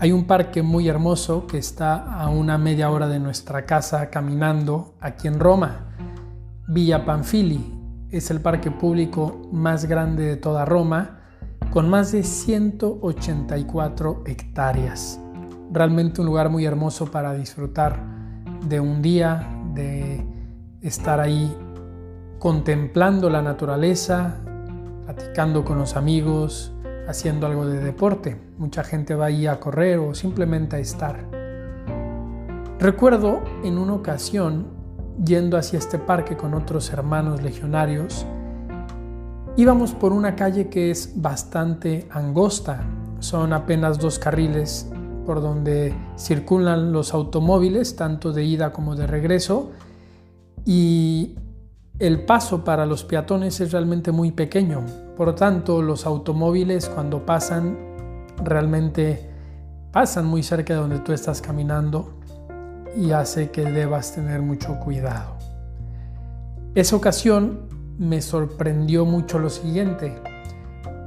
Hay un parque muy hermoso que está a una media hora de nuestra casa caminando aquí en Roma. Villa Panfili es el parque público más grande de toda Roma, con más de 184 hectáreas. Realmente un lugar muy hermoso para disfrutar de un día, de estar ahí contemplando la naturaleza, platicando con los amigos, haciendo algo de deporte. Mucha gente va ahí a correr o simplemente a estar. Recuerdo en una ocasión, yendo hacia este parque con otros hermanos legionarios, íbamos por una calle que es bastante angosta. Son apenas dos carriles por donde circulan los automóviles, tanto de ida como de regreso, y el paso para los peatones es realmente muy pequeño. Por lo tanto, los automóviles cuando pasan realmente pasan muy cerca de donde tú estás caminando y hace que debas tener mucho cuidado. Esa ocasión me sorprendió mucho lo siguiente.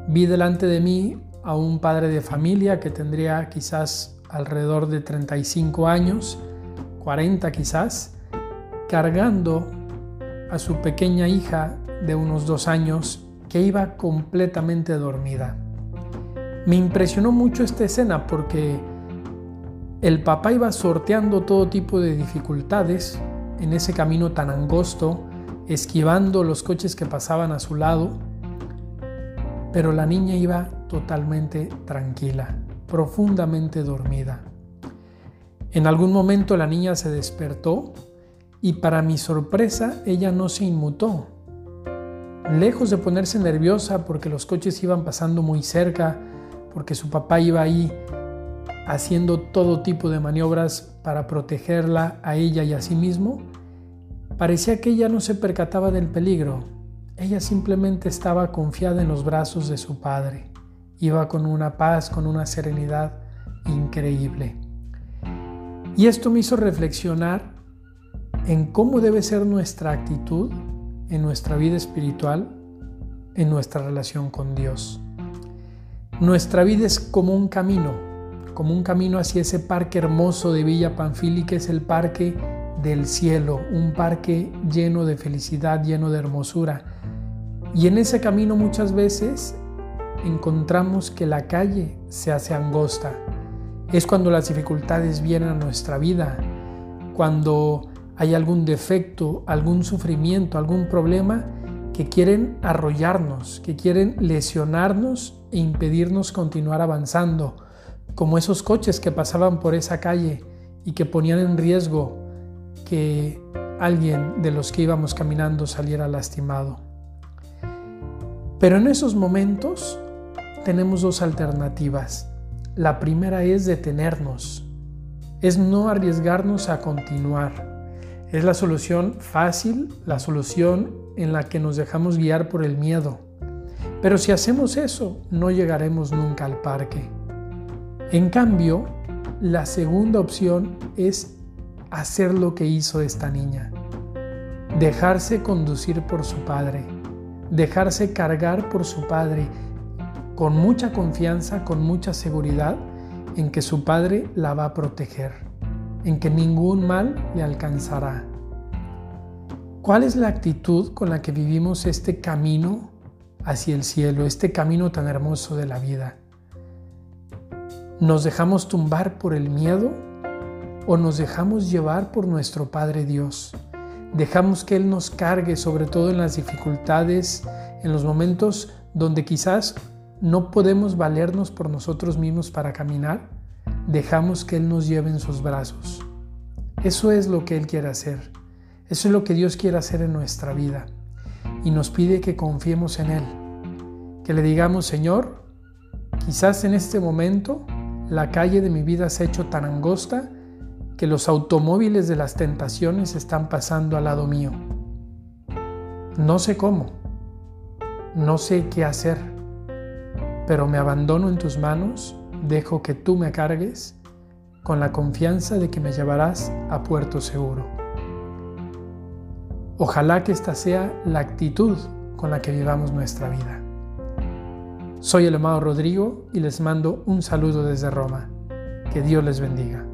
Vi delante de mí a un padre de familia que tendría quizás alrededor de 35 años, 40 quizás, cargando a su pequeña hija de unos dos años que iba completamente dormida. Me impresionó mucho esta escena porque el papá iba sorteando todo tipo de dificultades en ese camino tan angosto, esquivando los coches que pasaban a su lado, pero la niña iba totalmente tranquila, profundamente dormida. En algún momento la niña se despertó y para mi sorpresa ella no se inmutó. Lejos de ponerse nerviosa porque los coches iban pasando muy cerca, porque su papá iba ahí haciendo todo tipo de maniobras para protegerla a ella y a sí mismo, parecía que ella no se percataba del peligro. Ella simplemente estaba confiada en los brazos de su padre. Iba con una paz, con una serenidad increíble. Y esto me hizo reflexionar en cómo debe ser nuestra actitud en nuestra vida espiritual, en nuestra relación con Dios. Nuestra vida es como un camino, como un camino hacia ese parque hermoso de Villa Panfili, que es el parque del cielo, un parque lleno de felicidad, lleno de hermosura. Y en ese camino muchas veces encontramos que la calle se hace angosta. Es cuando las dificultades vienen a nuestra vida, cuando hay algún defecto, algún sufrimiento, algún problema que quieren arrollarnos, que quieren lesionarnos e impedirnos continuar avanzando, como esos coches que pasaban por esa calle y que ponían en riesgo que alguien de los que íbamos caminando saliera lastimado. Pero en esos momentos tenemos dos alternativas. La primera es detenernos, es no arriesgarnos a continuar es la solución fácil, la solución en la que nos dejamos guiar por el miedo. Pero si hacemos eso, no llegaremos nunca al parque. En cambio, la segunda opción es hacer lo que hizo esta niña. Dejarse conducir por su padre. Dejarse cargar por su padre con mucha confianza, con mucha seguridad en que su padre la va a proteger en que ningún mal le alcanzará. ¿Cuál es la actitud con la que vivimos este camino hacia el cielo, este camino tan hermoso de la vida? ¿Nos dejamos tumbar por el miedo o nos dejamos llevar por nuestro Padre Dios? Dejamos que Él nos cargue, sobre todo en las dificultades, en los momentos donde quizás no podemos valernos por nosotros mismos para caminar dejamos que Él nos lleve en sus brazos. Eso es lo que Él quiere hacer. Eso es lo que Dios quiere hacer en nuestra vida. Y nos pide que confiemos en Él. Que le digamos, Señor, quizás en este momento la calle de mi vida se ha hecho tan angosta que los automóviles de las tentaciones están pasando al lado mío. No sé cómo, no sé qué hacer, pero me abandono en tus manos dejo que tú me cargues con la confianza de que me llevarás a puerto seguro. Ojalá que esta sea la actitud con la que vivamos nuestra vida. Soy el amado Rodrigo y les mando un saludo desde Roma. Que Dios les bendiga.